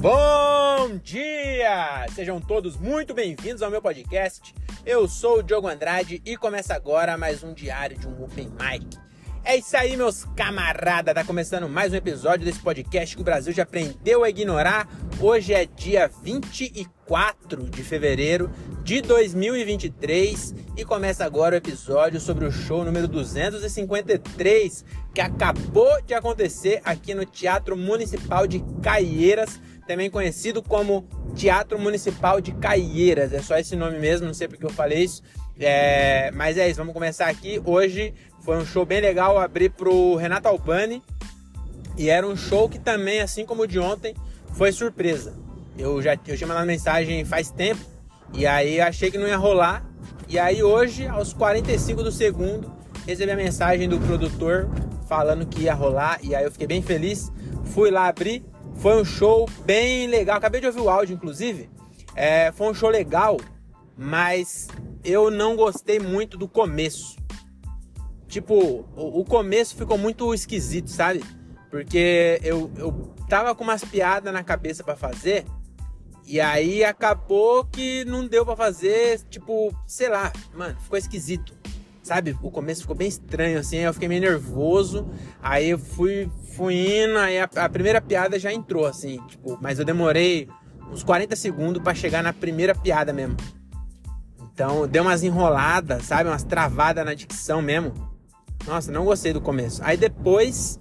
Bom dia! Sejam todos muito bem-vindos ao meu podcast. Eu sou o Diogo Andrade e começa agora mais um diário de um Open Mic. É isso aí, meus camaradas! Tá começando mais um episódio desse podcast que o Brasil já aprendeu a ignorar. Hoje é dia 24 de fevereiro de 2023 e começa agora o episódio sobre o show número 253 que acabou de acontecer aqui no Teatro Municipal de Caieiras, também conhecido como Teatro Municipal de Caieiras. É só esse nome mesmo, não sei porque eu falei isso. É, mas é isso, vamos começar aqui. Hoje foi um show bem legal, eu abri pro Renato Albani. E era um show que também, assim como o de ontem, foi surpresa. Eu já eu tinha mandado mensagem faz tempo. E aí achei que não ia rolar. E aí hoje, aos 45 do segundo, recebi a mensagem do produtor falando que ia rolar. E aí eu fiquei bem feliz. Fui lá abrir. Foi um show bem legal. Acabei de ouvir o áudio, inclusive. É, foi um show legal, mas eu não gostei muito do começo. Tipo, o, o começo ficou muito esquisito, sabe? Porque eu, eu tava com umas piadas na cabeça para fazer. E aí acabou que não deu para fazer, tipo, sei lá, mano, ficou esquisito. Sabe? O começo ficou bem estranho, assim, eu fiquei meio nervoso. Aí eu fui, fui indo, aí a, a primeira piada já entrou, assim, tipo, mas eu demorei uns 40 segundos para chegar na primeira piada mesmo. Então deu umas enroladas, sabe? Umas travadas na dicção mesmo. Nossa, não gostei do começo. Aí depois.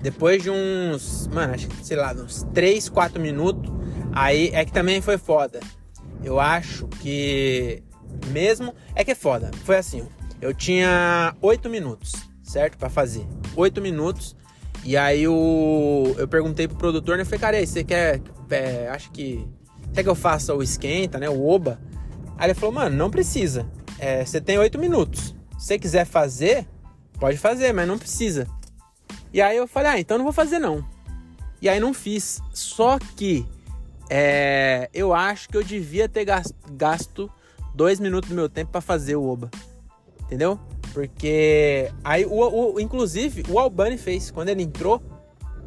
Depois de uns. Mano, acho que, sei lá, uns 3, 4 minutos. Aí é que também foi foda. Eu acho que. Mesmo. É que é foda. Foi assim. Eu tinha 8 minutos, certo? para fazer. 8 minutos. E aí o. Eu perguntei pro produtor, né? Eu falei, cara, aí, você quer. É, acho que. Quer que eu faça o esquenta, né? O oba? Aí ele falou, mano, não precisa. É, você tem oito minutos. Se você quiser fazer, pode fazer, mas não precisa. E aí eu falei, ah, então não vou fazer não. E aí não fiz. Só que é, eu acho que eu devia ter gasto dois minutos do meu tempo para fazer o Oba. Entendeu? Porque aí, o, o, inclusive, o Albani fez. Quando ele entrou,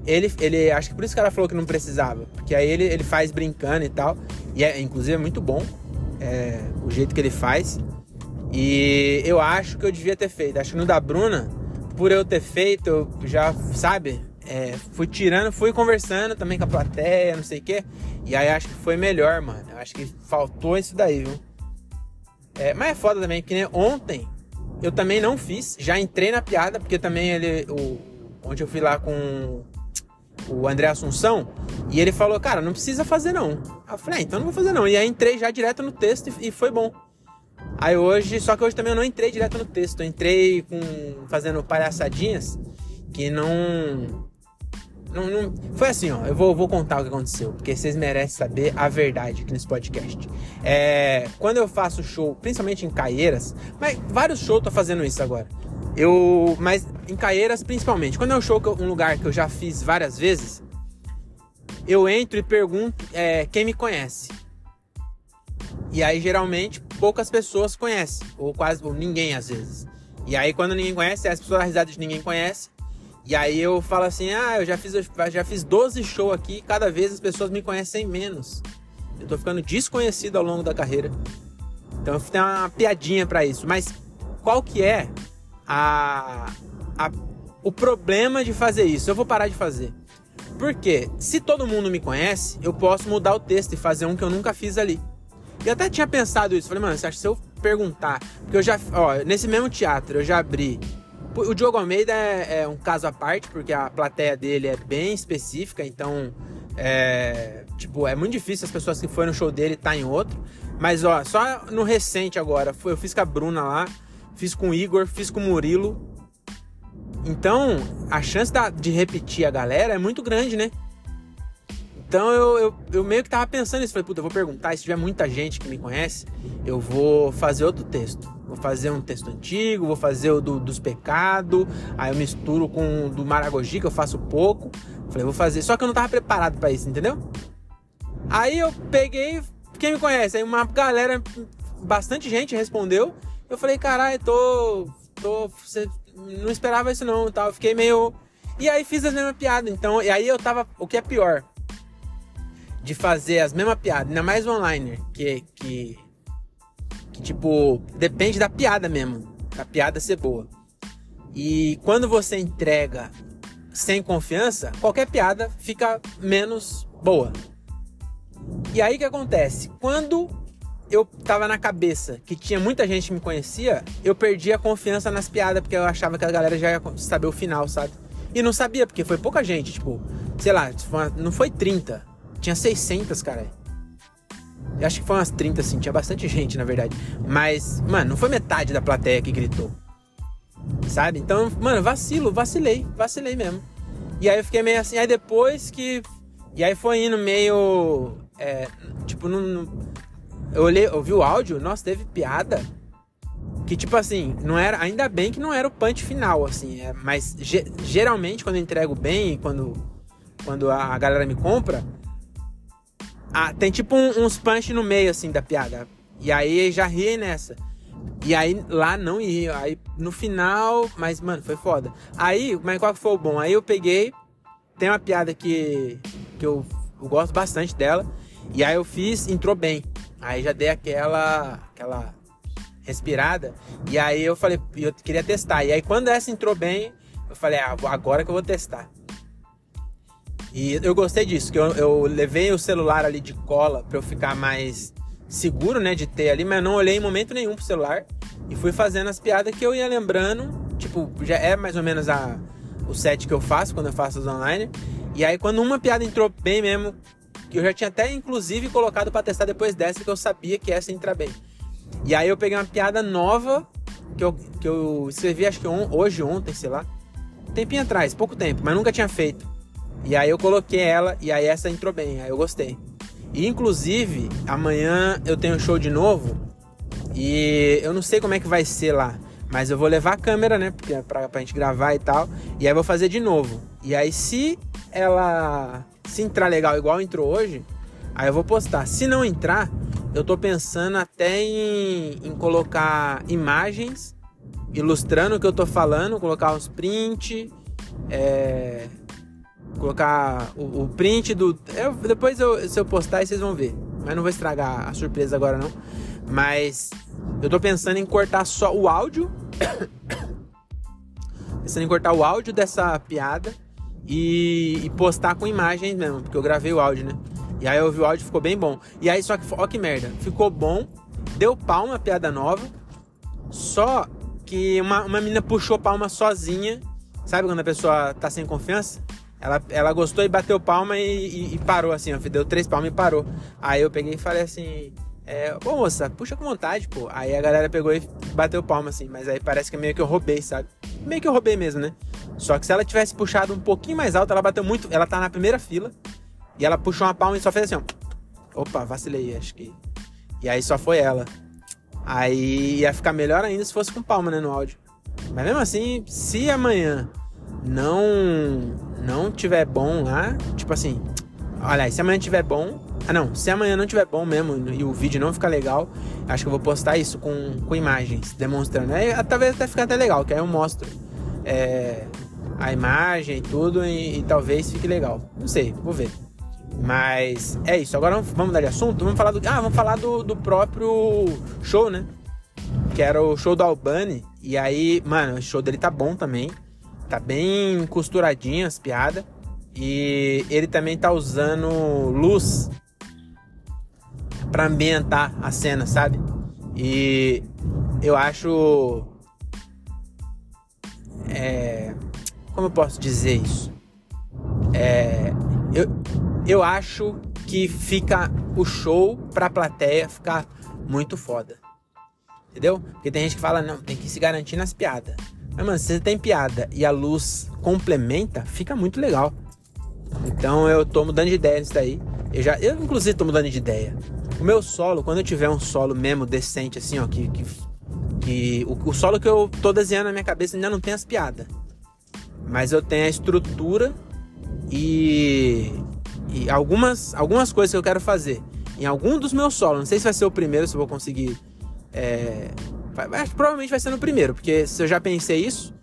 ele, ele. Acho que por isso que ela falou que não precisava. Porque aí ele, ele faz brincando e tal. E é, inclusive, é muito bom é, o jeito que ele faz. E eu acho que eu devia ter feito. Acho que no da Bruna, por eu ter feito, eu já, sabe, é, fui tirando, fui conversando também com a plateia, não sei o quê. E aí acho que foi melhor, mano. Acho que faltou isso daí, viu? É, mas é foda também, porque né, ontem eu também não fiz, já entrei na piada, porque também ele. O, onde eu fui lá com o André Assunção, e ele falou, cara, não precisa fazer não. eu falei, ah, então não vou fazer não. E aí entrei já direto no texto e, e foi bom. Aí hoje, só que hoje também eu não entrei direto no texto, eu entrei com fazendo palhaçadinhas que não não, não, Foi assim, ó. Eu vou, vou contar o que aconteceu, porque vocês merecem saber a verdade aqui nesse podcast. É, quando eu faço show, principalmente em Caieiras, mas vários shows tô fazendo isso agora. Eu, mas em Caieiras principalmente. Quando é um show, um lugar que eu já fiz várias vezes, eu entro e pergunto é, quem me conhece. E aí geralmente poucas pessoas conhecem, ou quase ou ninguém às vezes. E aí quando ninguém conhece, as pessoas dão de ninguém conhece. E aí eu falo assim: "Ah, eu já fiz já fiz 12 shows aqui, cada vez as pessoas me conhecem menos. Eu tô ficando desconhecido ao longo da carreira". Então tem uma piadinha para isso, mas qual que é a, a, o problema de fazer isso. Eu vou parar de fazer. Porque se todo mundo me conhece, eu posso mudar o texto e fazer um que eu nunca fiz ali. E até tinha pensado isso. Falei, mano, você acha que se eu perguntar. Porque eu já. Ó, nesse mesmo teatro eu já abri. O Diogo Almeida é, é um caso à parte, porque a plateia dele é bem específica, então. É, tipo, é muito difícil as pessoas que foram no show dele estar tá em outro. Mas, ó, só no recente agora, eu fiz com a Bruna lá fiz com o Igor, fiz com o Murilo. Então, a chance da, de repetir a galera é muito grande, né? Então eu, eu, eu, meio que tava pensando isso. Falei, puta, eu vou perguntar. Se tiver muita gente que me conhece, eu vou fazer outro texto. Vou fazer um texto antigo, vou fazer o do, dos pecados. Aí eu misturo com o do Maragogi, que eu faço pouco. Falei, vou fazer. Só que eu não tava preparado para isso, entendeu? Aí eu peguei. Quem me conhece? Aí uma galera, bastante gente respondeu. Eu falei, caralho, tô. tô. Não esperava isso não tal. Fiquei meio. E aí fiz a mesma piada. Então, e aí eu tava. O que é pior? De fazer as mesmas piadas, ainda mais online, que, que, que tipo, depende da piada mesmo, a piada ser boa. E quando você entrega sem confiança, qualquer piada fica menos boa. E aí que acontece? Quando eu tava na cabeça que tinha muita gente que me conhecia, eu perdi a confiança nas piadas, porque eu achava que a galera já ia saber o final, sabe? E não sabia, porque foi pouca gente, tipo, sei lá, não foi 30, tinha 600, cara. Eu acho que foi umas 30, assim, tinha bastante gente, na verdade. Mas, mano, não foi metade da plateia que gritou. Sabe? Então, mano, vacilo, vacilei, vacilei mesmo. E aí eu fiquei meio assim, aí depois que. E aí foi indo meio. É, tipo, não, eu olhei, ouvi o áudio, nossa, teve piada. Que tipo assim, não era. Ainda bem que não era o punch final, assim. É, mas ge, geralmente quando eu entrego bem, quando, quando a, a galera me compra, ah, tem tipo um, uns punch no meio, assim, da piada. E aí já ri nessa. E aí lá não ia. Aí no final, mas mano, foi foda. Aí, mas qual foi o bom? Aí eu peguei. Tem uma piada que, que eu, eu gosto bastante dela. E aí eu fiz, entrou bem. Aí já dei aquela aquela respirada. E aí eu falei, eu queria testar. E aí quando essa entrou bem, eu falei, ah, agora que eu vou testar. E eu gostei disso, que eu, eu levei o celular ali de cola para eu ficar mais seguro, né, de ter ali, mas não olhei em momento nenhum pro celular e fui fazendo as piadas que eu ia lembrando, tipo, já é mais ou menos a o set que eu faço quando eu faço os online. E aí quando uma piada entrou bem mesmo, que eu já tinha até inclusive colocado para testar depois dessa que eu sabia que essa entra bem. E aí eu peguei uma piada nova que eu, que eu escrevi acho que on, hoje, ontem, sei lá. Tempinho atrás, pouco tempo, mas nunca tinha feito. E aí eu coloquei ela e aí essa entrou bem, aí eu gostei. E inclusive, amanhã eu tenho show de novo e eu não sei como é que vai ser lá. Mas eu vou levar a câmera, né? Porque é pra, pra gente gravar e tal. E aí vou fazer de novo. E aí se ela se entrar legal igual entrou hoje, aí eu vou postar. Se não entrar, eu tô pensando até em, em colocar imagens ilustrando o que eu tô falando, colocar uns print, é, colocar o, o, print do. Eu, depois eu, se eu postar, vocês vão ver. Mas não vou estragar a surpresa agora não. Mas eu tô pensando em cortar só o áudio. pensando em cortar o áudio dessa piada e, e, postar com imagens mesmo, porque eu gravei o áudio, né? E aí eu ouvi o áudio ficou bem bom. E aí, só que, ó que merda, ficou bom, deu palma, piada nova, só que uma, uma menina puxou palma sozinha, sabe quando a pessoa tá sem confiança? Ela, ela gostou e bateu palma e, e, e parou assim, ó, deu três palmas e parou. Aí eu peguei e falei assim, é, moça, puxa com vontade, pô. Aí a galera pegou e bateu palma assim, mas aí parece que meio que eu roubei, sabe? Meio que eu roubei mesmo, né? Só que se ela tivesse puxado um pouquinho mais alto, ela bateu muito. Ela tá na primeira fila. E ela puxou uma palma e só fez assim, ó. Opa, vacilei, acho que. E aí só foi ela. Aí ia ficar melhor ainda se fosse com palma, né, no áudio. Mas mesmo assim, se amanhã não não tiver bom lá, tipo assim, olha se amanhã tiver bom, ah não, se amanhã não tiver bom mesmo e o vídeo não ficar legal, acho que eu vou postar isso com, com imagens, demonstrando. Aí talvez até fique até legal, que aí eu mostro é, a imagem e tudo e, e, talvez fique legal. Não sei, vou ver. Mas é isso. Agora vamos mudar de assunto. Vamos falar do. Ah, vamos falar do, do próprio show, né? Que era o show do Albani. E aí, mano, o show dele tá bom também. Tá bem costuradinho as piadas. E ele também tá usando luz para ambientar a cena, sabe? E eu acho é, como eu posso dizer isso? É, eu, eu acho que fica o show pra plateia ficar muito foda. Entendeu? Porque tem gente que fala, não, tem que se garantir nas piadas. Mas, mano, se você tem piada e a luz complementa, fica muito legal. Então eu tô mudando de ideia nisso daí. Eu já, eu inclusive tô mudando de ideia. O meu solo, quando eu tiver um solo mesmo decente, assim, ó, que, que que o, o solo que eu tô desenhando na minha cabeça ainda não tem as piadas. Mas eu tenho a estrutura e, e algumas, algumas coisas que eu quero fazer. Em algum dos meus solos, não sei se vai ser o primeiro, se eu vou conseguir. É, provavelmente vai ser no primeiro, porque se eu já pensei isso,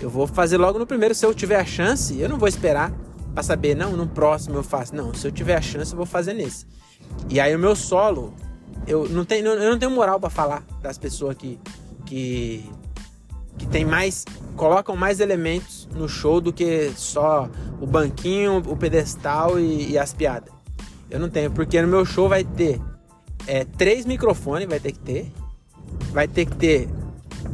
eu vou fazer logo no primeiro. Se eu tiver a chance, eu não vou esperar. Pra saber, não, no próximo eu faço. Não, se eu tiver a chance, eu vou fazer nesse. E aí o meu solo, eu não tenho, eu não tenho moral para falar das pessoas que, que, que tem mais. colocam mais elementos no show do que só o banquinho, o pedestal e, e as piadas. Eu não tenho, porque no meu show vai ter é, três microfones, vai ter que ter. Vai ter que ter.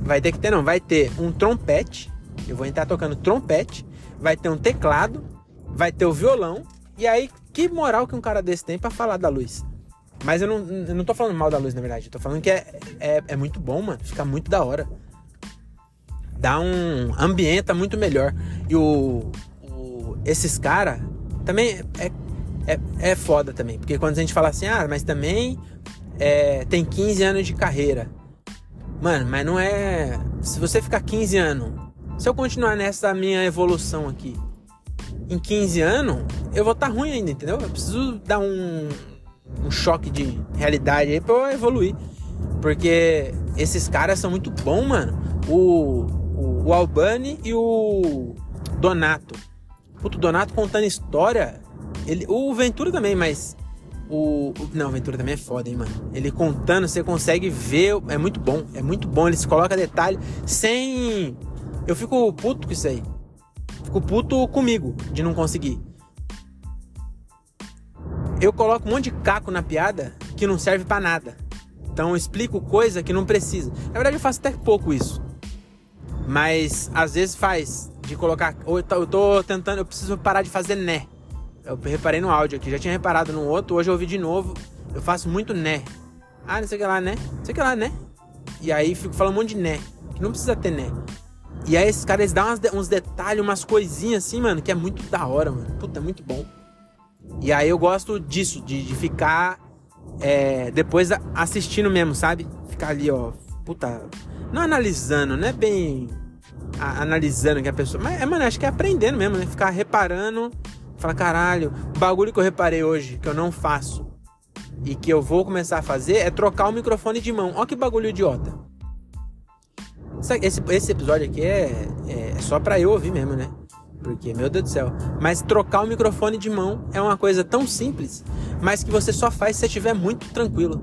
Vai ter que ter, não, vai ter um trompete. Eu vou entrar tocando trompete. Vai ter um teclado. Vai ter o violão. E aí, que moral que um cara desse tem para falar da luz? Mas eu não, eu não tô falando mal da luz, na verdade. Eu tô falando que é, é, é muito bom, mano. Fica muito da hora. Dá um. ambienta muito melhor. E o. o esses caras também é, é, é foda também. Porque quando a gente fala assim, ah, mas também é, tem 15 anos de carreira. Mano, mas não é. Se você ficar 15 anos, se eu continuar nessa minha evolução aqui, em 15 anos, eu vou estar tá ruim ainda, entendeu? Eu preciso dar um, um choque de realidade aí pra eu evoluir. Porque esses caras são muito bons, mano. O, o, o Albani e o Donato. Puto, o Donato contando história. Ele, o Ventura também, mas. O, não, o Ventura também é foda, hein, mano. Ele contando, você consegue ver. É muito bom. É muito bom. Ele se coloca detalhe sem. Eu fico puto com isso aí. Fico puto comigo de não conseguir eu coloco um monte de caco na piada que não serve para nada. Então eu explico coisa que não precisa. Na verdade eu faço até pouco isso. Mas às vezes faz de colocar. Eu tô tentando, eu preciso parar de fazer né. Eu reparei no áudio aqui, já tinha reparado no outro, hoje eu ouvi de novo. Eu faço muito né. Ah, não sei o que lá, né? Não sei o que lá, né? E aí fico falando um monte de né. Que não precisa ter né. E aí esses caras dão uns detalhes, umas coisinhas assim, mano, que é muito da hora, mano. Puta, é muito bom. E aí eu gosto disso, de, de ficar é, depois assistindo mesmo, sabe? Ficar ali, ó, puta. Não analisando, não é bem a, analisando que a pessoa. Mas, é, mano, acho que é aprendendo mesmo, né? Ficar reparando. Falar, caralho, o bagulho que eu reparei hoje, que eu não faço, e que eu vou começar a fazer, é trocar o microfone de mão. Ó que bagulho idiota. Esse, esse episódio aqui é, é só pra eu ouvir mesmo, né? Porque, meu Deus do céu. Mas trocar o microfone de mão é uma coisa tão simples, mas que você só faz se você estiver muito tranquilo.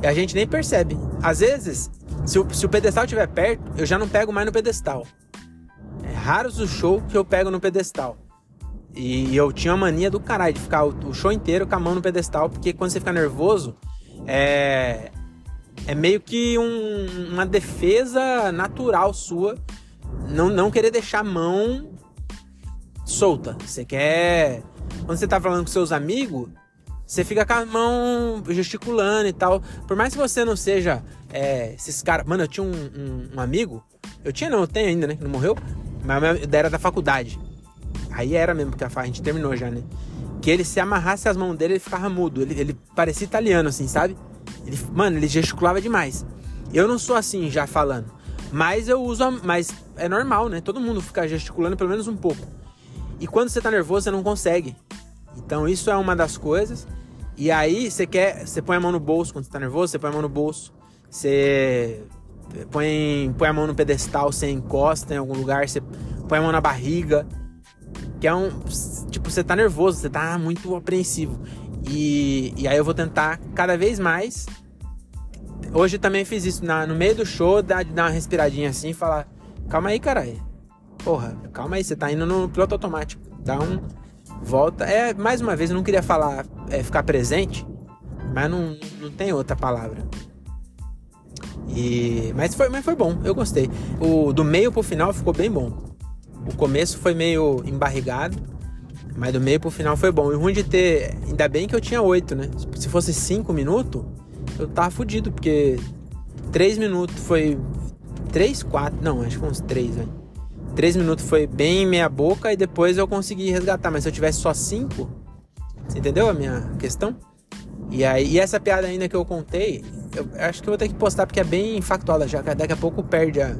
E a gente nem percebe. Às vezes, se o, se o pedestal estiver perto, eu já não pego mais no pedestal. Raros os shows que eu pego no pedestal. E eu tinha uma mania do caralho de ficar o, o show inteiro com a mão no pedestal, porque quando você fica nervoso, é, é meio que um, uma defesa natural sua não, não querer deixar a mão solta. Você quer. Quando você tá falando com seus amigos, você fica com a mão gesticulando e tal. Por mais que você não seja é, esses caras. Mano, eu tinha um, um, um, amigo. Eu tinha, não, eu tenho ainda, né? Que não morreu. Mas era da faculdade. Aí era mesmo, que a gente terminou já, né? Que ele se amarrasse as mãos dele, ele ficava mudo. Ele, ele parecia italiano, assim, sabe? Ele, mano, ele gesticulava demais. Eu não sou assim já falando. Mas eu uso. A, mas é normal, né? Todo mundo fica gesticulando pelo menos um pouco. E quando você tá nervoso, você não consegue. Então isso é uma das coisas. E aí você quer. Você põe a mão no bolso quando você tá nervoso, você põe a mão no bolso. Você põe, põe a mão no pedestal, você encosta em algum lugar, você põe a mão na barriga. Que é um. Tipo, você tá nervoso, você tá muito apreensivo. E, e aí eu vou tentar cada vez mais Hoje também fiz isso na, no meio do show, dar, dar uma respiradinha assim e falar: Calma aí, caralho. Porra, calma aí, você tá indo no piloto automático. Dá um. Volta. É, mais uma vez, eu não queria falar, é, ficar presente, mas não, não tem outra palavra. E, mas, foi, mas foi bom, eu gostei. O, do meio pro final ficou bem bom. O começo foi meio embarrigado, mas do meio pro final foi bom. E ruim de ter. Ainda bem que eu tinha oito, né? Se fosse cinco minutos, eu tava fudido, porque 3 minutos foi. 3, 4. Não, acho que uns 3, velho. 3 minutos foi bem meia boca e depois eu consegui resgatar. Mas se eu tivesse só 5, você entendeu a minha questão? E aí, e essa piada ainda que eu contei, eu acho que eu vou ter que postar porque é bem factual já. Daqui a pouco perde a.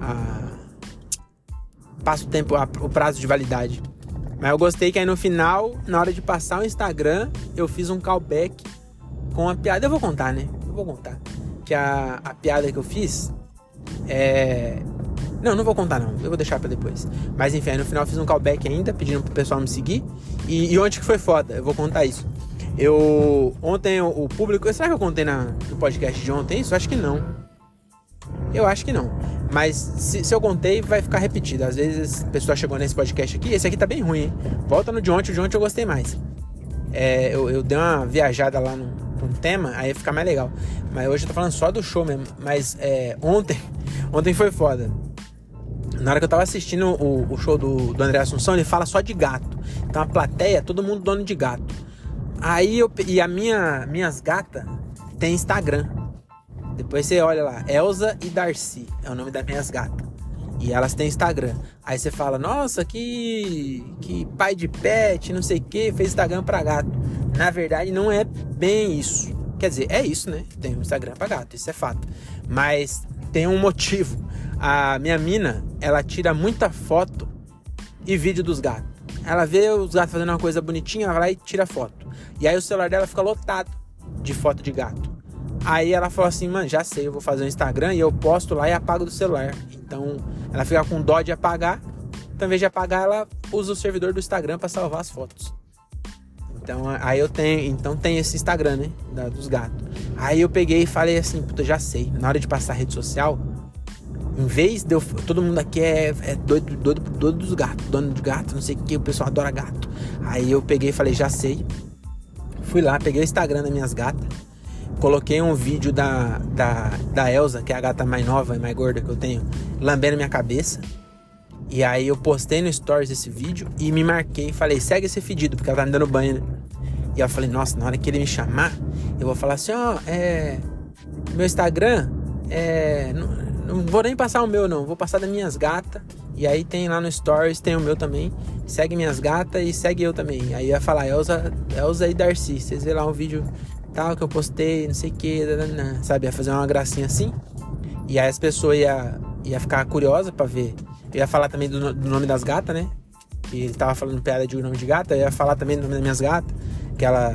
a passa o tempo, a, o prazo de validade. Mas eu gostei que aí no final, na hora de passar o Instagram, eu fiz um callback com a piada. Eu vou contar, né? Eu vou contar. Que a, a piada que eu fiz é. Não, não vou contar não. Eu vou deixar pra depois. Mas enfim, aí no final eu fiz um callback ainda, pedindo pro pessoal me seguir. E, e ontem que foi foda, eu vou contar isso. Eu. Ontem o, público. Será que eu contei na, no podcast de ontem isso? Acho que não. Eu acho que não. Mas se, se, eu contei, vai ficar repetido. Às vezes a pessoa chegou nesse podcast aqui. Esse aqui tá bem ruim, hein? Volta no de ontem, o de ontem eu gostei mais. É, eu, eu, dei uma viajada lá no, no tema, aí fica mais legal. Mas hoje eu tô falando só do show mesmo. Mas é, ontem, ontem foi foda. Na hora que eu tava assistindo o, o show do, do André Assunção, ele fala só de gato. Então a plateia, todo mundo dono de gato. Aí eu. E a minha, minhas gatas tem Instagram. Depois você olha lá, Elsa e Darcy é o nome das minhas gatas. E elas têm Instagram. Aí você fala, nossa, que, que pai de pet, não sei o que, fez Instagram pra gato. Na verdade, não é bem isso. Quer dizer, é isso, né? Tem um Instagram pra gato, isso é fato. Mas tem um motivo. A minha mina, ela tira muita foto e vídeo dos gatos. Ela vê os gatos fazendo uma coisa bonitinha, ela vai lá e tira foto. E aí o celular dela fica lotado de foto de gato. Aí ela falou assim, mano, já sei, eu vou fazer um Instagram e eu posto lá e apago do celular. Então ela fica com dó de apagar. Então, em vez de apagar, ela usa o servidor do Instagram para salvar as fotos. Então aí eu tenho, então tem esse Instagram, né, da, dos gatos. Aí eu peguei e falei assim, puta, já sei. Na hora de passar rede social, em vez de eu, todo mundo aqui é, é doido, doido, doido dos gatos, dono de gato, não sei o que, o pessoal adora gato. Aí eu peguei e falei, já sei. Fui lá, peguei o Instagram das minhas gatas Coloquei um vídeo da, da, da Elsa, que é a gata mais nova e mais gorda que eu tenho, lambendo minha cabeça. E aí eu postei no Stories esse vídeo e me marquei e falei, segue esse fedido, porque ela tá me dando banho, né? E eu falei, nossa, na hora que ele me chamar, eu vou falar assim, ó, oh, é. Meu Instagram, é. Não, não vou nem passar o meu, não, vou passar das minhas gatas. E aí tem lá no Stories, tem o meu também. Segue minhas gatas e segue eu também. Aí ia falar Elza, Elza e Darcy. Vocês vê lá um vídeo tal que eu postei, não sei o que, sabe? Ia fazer uma gracinha assim. E aí as pessoas ia, ia ficar curiosa para ver. Eu ia falar também do, do nome das gatas, né? Que ele tava falando piada de nome de gata. Eu ia falar também do nome das minhas gatas. Que ela.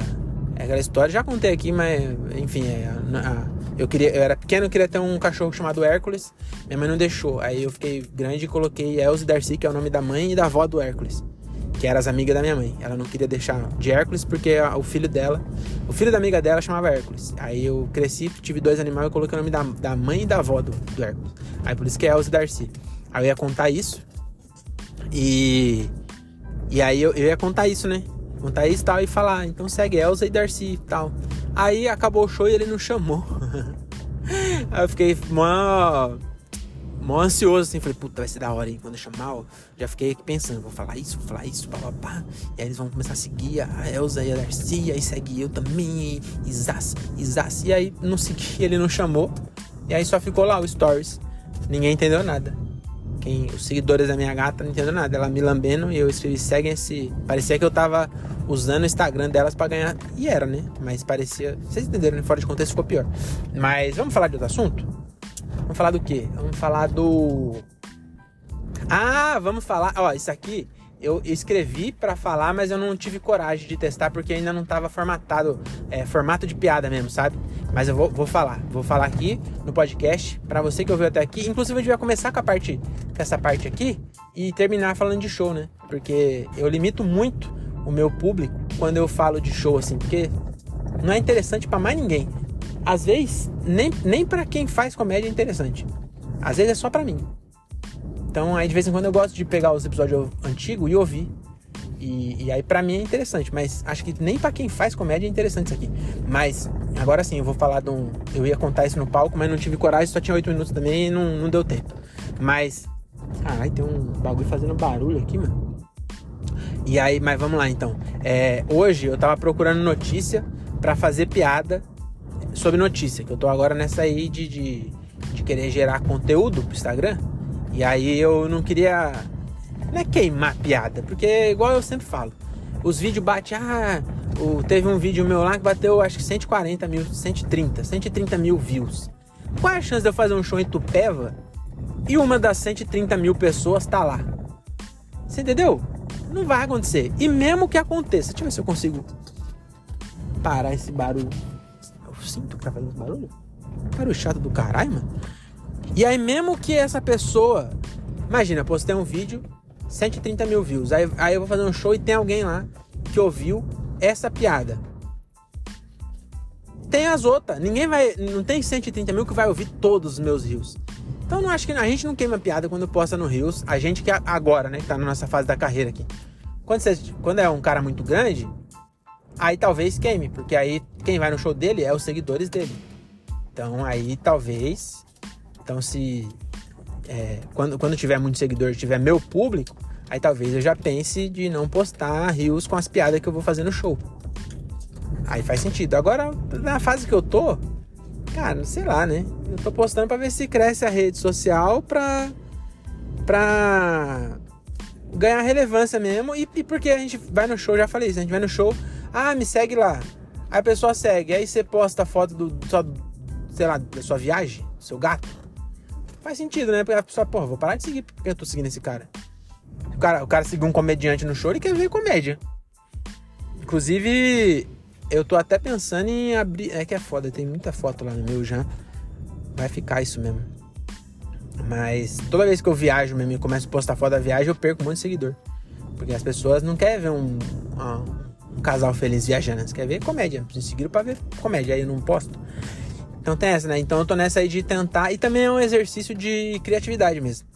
É aquela história, já contei aqui, mas enfim, é, a, eu queria, eu era pequeno, eu queria ter um cachorro chamado Hércules. Minha mãe não deixou. Aí eu fiquei grande e coloquei Elze Darcy, que é o nome da mãe e da avó do Hércules que eram as amigas da minha mãe. Ela não queria deixar de Hércules porque o filho dela, o filho da amiga dela chamava Hércules. Aí eu cresci, tive dois animais, eu coloquei o nome da, da mãe e da avó do, do Hércules. Aí por isso que é Elza e Darcy. Aí eu ia contar isso. E. E aí eu, eu ia contar isso, né? Contar isso e tal e falar, então segue Elza e Darcy e tal. Aí acabou o show e ele não chamou. aí eu fiquei mó mó ansioso, assim, falei, puta, vai ser da hora, hein? Quando eu chamar, já fiquei pensando, vou falar isso, vou falar isso, papapá. E aí eles vão começar a seguir a Elza e a Darcy, aí segue eu também, e Zaz, e. E aí não segui, ele não chamou. E aí só ficou lá o Stories. Ninguém entendeu nada. Quem, os seguidores da minha gata não entenderam nada. Ela me lambendo e eu escrevi, seguem esse. Parecia que eu tava usando o Instagram delas para ganhar. E era, né? Mas parecia. Vocês entenderam, né? Fora de contexto ficou pior. Mas vamos falar de outro assunto? Vamos falar do quê? Vamos falar do. Ah, vamos falar. Ó, isso aqui eu escrevi para falar, mas eu não tive coragem de testar porque ainda não tava formatado, é, formato de piada mesmo, sabe? Mas eu vou, vou falar, vou falar aqui no podcast para você que ouviu até aqui. Inclusive a gente vai começar com a parte, com essa parte aqui e terminar falando de show, né? Porque eu limito muito o meu público quando eu falo de show assim, porque não é interessante para mais ninguém às vezes, nem, nem para quem faz comédia é interessante. Às vezes é só para mim. Então, aí de vez em quando eu gosto de pegar os episódios antigos e ouvir. E, e aí para mim é interessante, mas acho que nem para quem faz comédia é interessante isso aqui. Mas agora sim, eu vou falar de um. Eu ia contar isso no palco, mas não tive coragem, só tinha 8 minutos também e não, não deu tempo. Mas. Caralho, tem um bagulho fazendo barulho aqui, mano. E aí, mas vamos lá então. É, hoje eu tava procurando notícia para fazer piada sobre notícia, que eu tô agora nessa aí de, de, de querer gerar conteúdo pro Instagram. E aí eu não queria. Não é queimar piada, porque igual eu sempre falo, os vídeos batem. Ah, o, teve um vídeo meu lá que bateu acho que 140 mil, 130, 130 mil views. Qual é a chance de eu fazer um show em Tupéva e uma das 130 mil pessoas tá lá? Você entendeu? Não vai acontecer. E mesmo que aconteça, deixa eu ver se eu consigo parar esse barulho cinto que tá fazendo esse barulho? Barulho chato do caralho, mano. E aí, mesmo que essa pessoa Imagina, postei um vídeo, 130 mil views. Aí, aí eu vou fazer um show e tem alguém lá que ouviu essa piada. Tem as outras. Ninguém vai. Não tem 130 mil que vai ouvir todos os meus rios. Então não acho que a gente não queima piada quando posta no Rios. A gente que é agora, né, que tá na nossa fase da carreira aqui. Quando, você, quando é um cara muito grande, aí talvez queime, porque aí quem vai no show dele é os seguidores dele. Então aí talvez. Então se. É, quando, quando tiver muito seguidor, tiver meu público, aí talvez eu já pense de não postar rios com as piadas que eu vou fazer no show. Aí faz sentido. Agora, na fase que eu tô, cara, sei lá, né? Eu tô postando pra ver se cresce a rede social pra. pra ganhar relevância mesmo. E, e, porque a gente vai no show, já falei isso, a gente vai no show, ah, me segue lá. Aí a pessoa segue, aí você posta a foto do, do sei lá, da sua viagem, do seu gato. Faz sentido, né? Porque a pessoa, porra, vou parar de seguir porque eu tô seguindo esse cara. O cara, o cara seguiu um comediante no show, ele quer ver comédia. Inclusive, eu tô até pensando em abrir. É que é foda, tem muita foto lá no meu já. Vai ficar isso mesmo. Mas toda vez que eu viajo mesmo e começo a postar foto da viagem, eu perco um monte de seguidor. Porque as pessoas não querem ver um, um, um casal feliz viajando, elas querem ver comédia. Me seguiram pra ver comédia, aí eu não posto. Então tem essa, né? Então eu tô nessa aí de tentar. E também é um exercício de criatividade mesmo.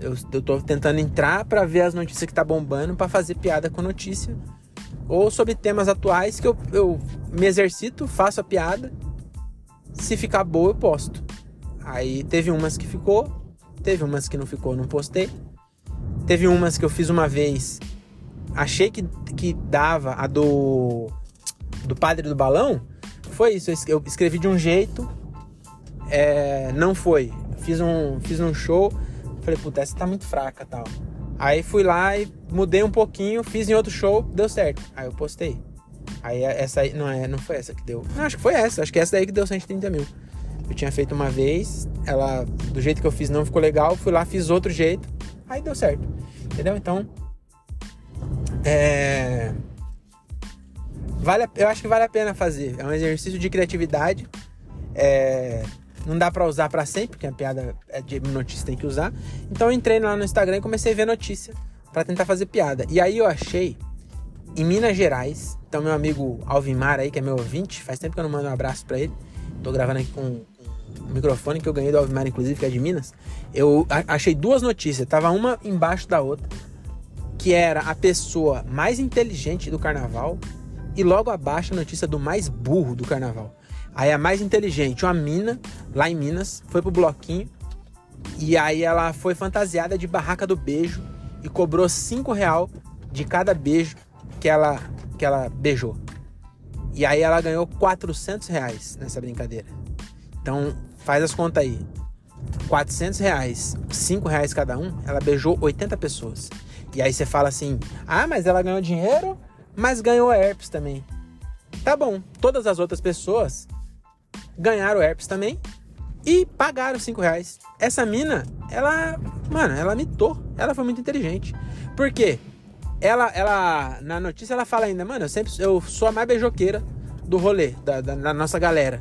Eu, eu tô tentando entrar para ver as notícias que tá bombando para fazer piada com notícia. Ou sobre temas atuais que eu, eu me exercito, faço a piada. Se ficar boa, eu posto. Aí teve umas que ficou, teve umas que não ficou, não postei. Teve umas que eu fiz uma vez, achei que, que dava a do do padre do balão. Foi isso, eu escrevi de um jeito, é, não foi. Fiz um, fiz um show, falei, puta, essa tá muito fraca tal. Aí fui lá e mudei um pouquinho, fiz em outro show, deu certo. Aí eu postei. Aí essa aí, não é, não foi essa que deu. Não, acho que foi essa, acho que essa daí que deu 130 mil. Eu tinha feito uma vez, ela do jeito que eu fiz não ficou legal, fui lá, fiz outro jeito, aí deu certo. Entendeu? Então, é vale, eu acho que vale a pena fazer. É um exercício de criatividade. É, não dá para usar para sempre, porque a piada é de notícia tem que usar. Então eu entrei lá no Instagram e comecei a ver notícia para tentar fazer piada. E aí eu achei em Minas Gerais, então meu amigo Alvimar aí, que é meu ouvinte, faz tempo que eu não mando um abraço para ele. Tô gravando aqui com o microfone que eu ganhei do Alvimar, inclusive, que é de Minas, eu achei duas notícias, tava uma embaixo da outra, que era a pessoa mais inteligente do carnaval e logo abaixo a notícia do mais burro do carnaval. Aí a mais inteligente, uma mina, lá em Minas, foi pro bloquinho e aí ela foi fantasiada de barraca do beijo e cobrou cinco real de cada beijo que ela, que ela beijou. E aí ela ganhou 400 reais nessa brincadeira. Então, faz as contas aí. 400 reais, 5 reais cada um, ela beijou 80 pessoas. E aí você fala assim, ah, mas ela ganhou dinheiro, mas ganhou herpes também. Tá bom, todas as outras pessoas ganharam herpes também e pagaram 5 reais. Essa mina, ela, mano, ela mitou. Ela foi muito inteligente. Por quê? Ela, ela, na notícia ela fala ainda, mano, eu sempre, eu sou a mais beijoqueira do rolê, da, da, da nossa galera.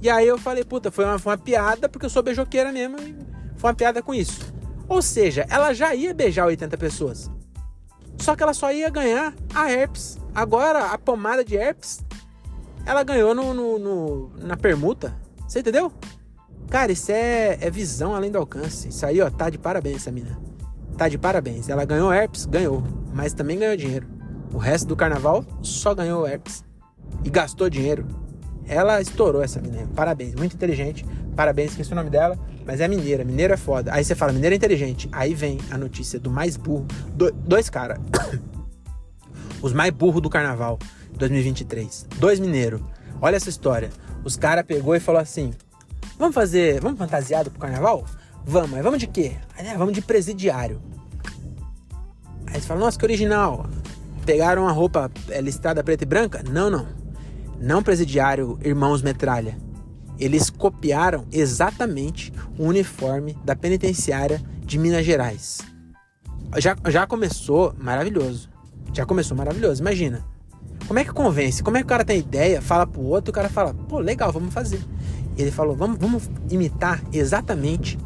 E aí eu falei, puta, foi uma, foi uma piada porque eu sou beijoqueira mesmo e foi uma piada com isso. Ou seja, ela já ia beijar 80 pessoas. Só que ela só ia ganhar a herpes. Agora, a pomada de herpes, ela ganhou no, no, no na permuta. Você entendeu? Cara, isso é, é visão além do alcance. Isso aí, ó, tá de parabéns essa mina. Tá de parabéns. Ela ganhou herpes? Ganhou. Mas também ganhou dinheiro. O resto do carnaval só ganhou herpes. E gastou dinheiro. Ela estourou essa menina. Parabéns, muito inteligente. Parabéns, esqueci o nome dela. Mas é mineira, mineiro é foda. Aí você fala, mineiro é inteligente. Aí vem a notícia do mais burro. Do, dois caras. Os mais burros do carnaval 2023. Dois mineiros. Olha essa história. Os caras pegou e falou assim: Vamos fazer. Vamos fantasiado pro carnaval? Vamos, mas vamos de quê? Aí, né, vamos de presidiário. Aí você fala, nossa, que original. Pegaram a roupa é, listrada preta e branca? Não, não não presidiário Irmãos Metralha. Eles copiaram exatamente o uniforme da penitenciária de Minas Gerais. Já, já começou maravilhoso. Já começou maravilhoso. Imagina. Como é que convence? Como é que o cara tem ideia, fala pro outro, o cara fala, pô, legal, vamos fazer. Ele falou, vamos, vamos imitar exatamente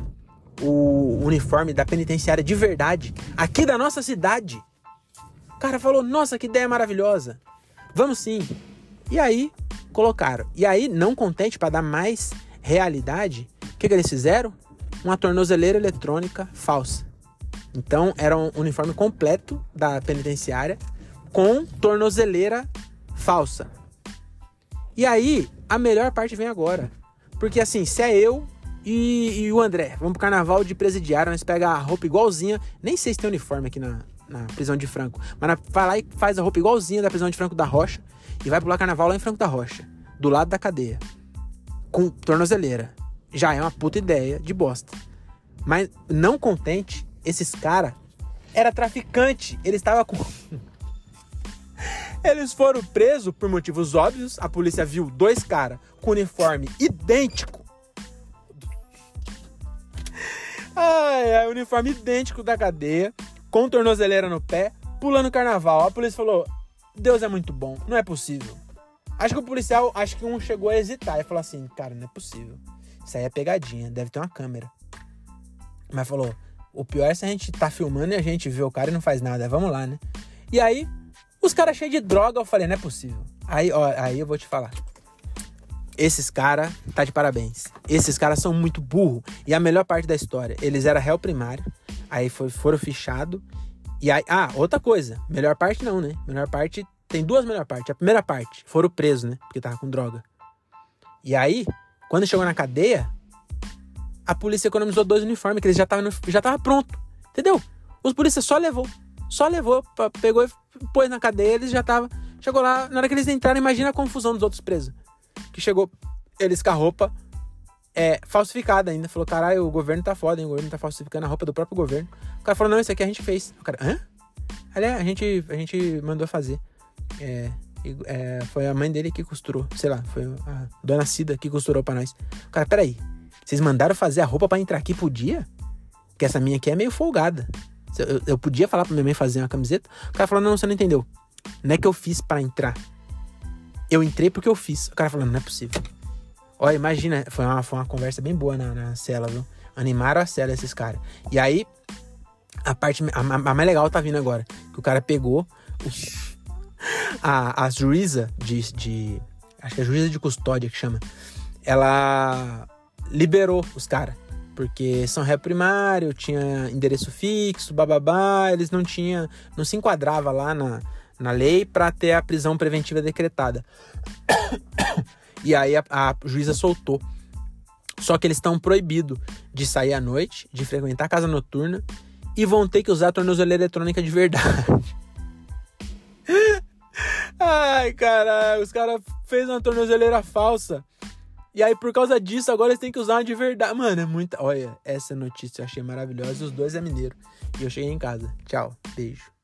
o uniforme da penitenciária de verdade, aqui da nossa cidade. O cara falou: Nossa, que ideia maravilhosa. Vamos sim. E aí, colocaram. E aí, não contente para dar mais realidade, o que, que eles fizeram? Uma tornozeleira eletrônica falsa. Então, era um uniforme completo da penitenciária com tornozeleira falsa. E aí, a melhor parte vem agora. Porque assim, se é eu e, e o André, vamos pro carnaval de presidiário, nós pega a roupa igualzinha, nem sei se tem uniforme aqui na, na prisão de Franco, mas vai lá e faz a roupa igualzinha da prisão de Franco da Rocha e vai pular carnaval lá em Franco da Rocha, do lado da cadeia, com tornozeleira. Já é uma puta ideia de bosta. Mas não contente, esses caras era traficante, ele estava com Eles foram presos por motivos óbvios. A polícia viu dois caras com uniforme idêntico. Ai, ai, uniforme idêntico da cadeia, com tornozeleira no pé, pulando carnaval. A polícia falou: Deus é muito bom, não é possível. Acho que o policial, acho que um chegou a hesitar e falou assim: Cara, não é possível. Isso aí é pegadinha, deve ter uma câmera. Mas falou: O pior é se a gente tá filmando e a gente vê o cara e não faz nada. Vamos lá, né? E aí, os caras cheios de droga, eu falei, não é possível. Aí, ó, aí eu vou te falar. Esses caras, tá de parabéns. Esses caras são muito burro. E a melhor parte da história, eles eram réu primário, aí foi, foram fichados. E aí, ah, outra coisa, melhor parte não, né? Melhor parte, tem duas melhor partes. A primeira parte, foram presos, né? Porque tava com droga. E aí, quando chegou na cadeia, a polícia economizou dois uniformes, que eles já estavam já tava pronto. Entendeu? Os polícias só levou. Só levou, pegou e pôs na cadeia, eles já tava. Chegou lá, na hora que eles entraram, imagina a confusão dos outros presos. Que chegou eles com a roupa é, falsificada ainda. Falou, caralho, o governo tá foda, hein? O governo tá falsificando a roupa do próprio governo. O cara falou, não, isso aqui a gente fez. O cara, hã? Aliás, a gente, a gente mandou fazer. É, é, foi a mãe dele que costurou. Sei lá, foi a dona Cida que costurou pra nós. O cara, peraí. Vocês mandaram fazer a roupa para entrar aqui por dia? Porque essa minha aqui é meio folgada. Eu, eu podia falar pra minha mãe fazer uma camiseta. O cara falou, não, você não entendeu. Não é que eu fiz para entrar. Eu entrei porque eu fiz. O cara falou, não é possível. Olha, imagina, foi uma, foi uma conversa bem boa na, na cela, viu? Animaram a cela esses caras. E aí, a parte a, a, mais legal tá vindo agora. Que o cara pegou a, a juíza de, de. Acho que é a juíza de custódia que chama. Ela liberou os caras porque são ré primário, tinha endereço fixo, bababá, eles não tinham, não se enquadrava lá na, na lei para ter a prisão preventiva decretada. E aí a, a juíza soltou. Só que eles estão proibidos de sair à noite, de frequentar a casa noturna e vão ter que usar a tornozeleira eletrônica de verdade. Ai, caralho, os caras fez uma tornozeleira falsa e aí, por causa disso, agora eles têm que usar uma de verdade. Mano, é muita. Olha, essa notícia eu achei maravilhosa. Os dois é mineiro. E eu cheguei em casa. Tchau. Beijo.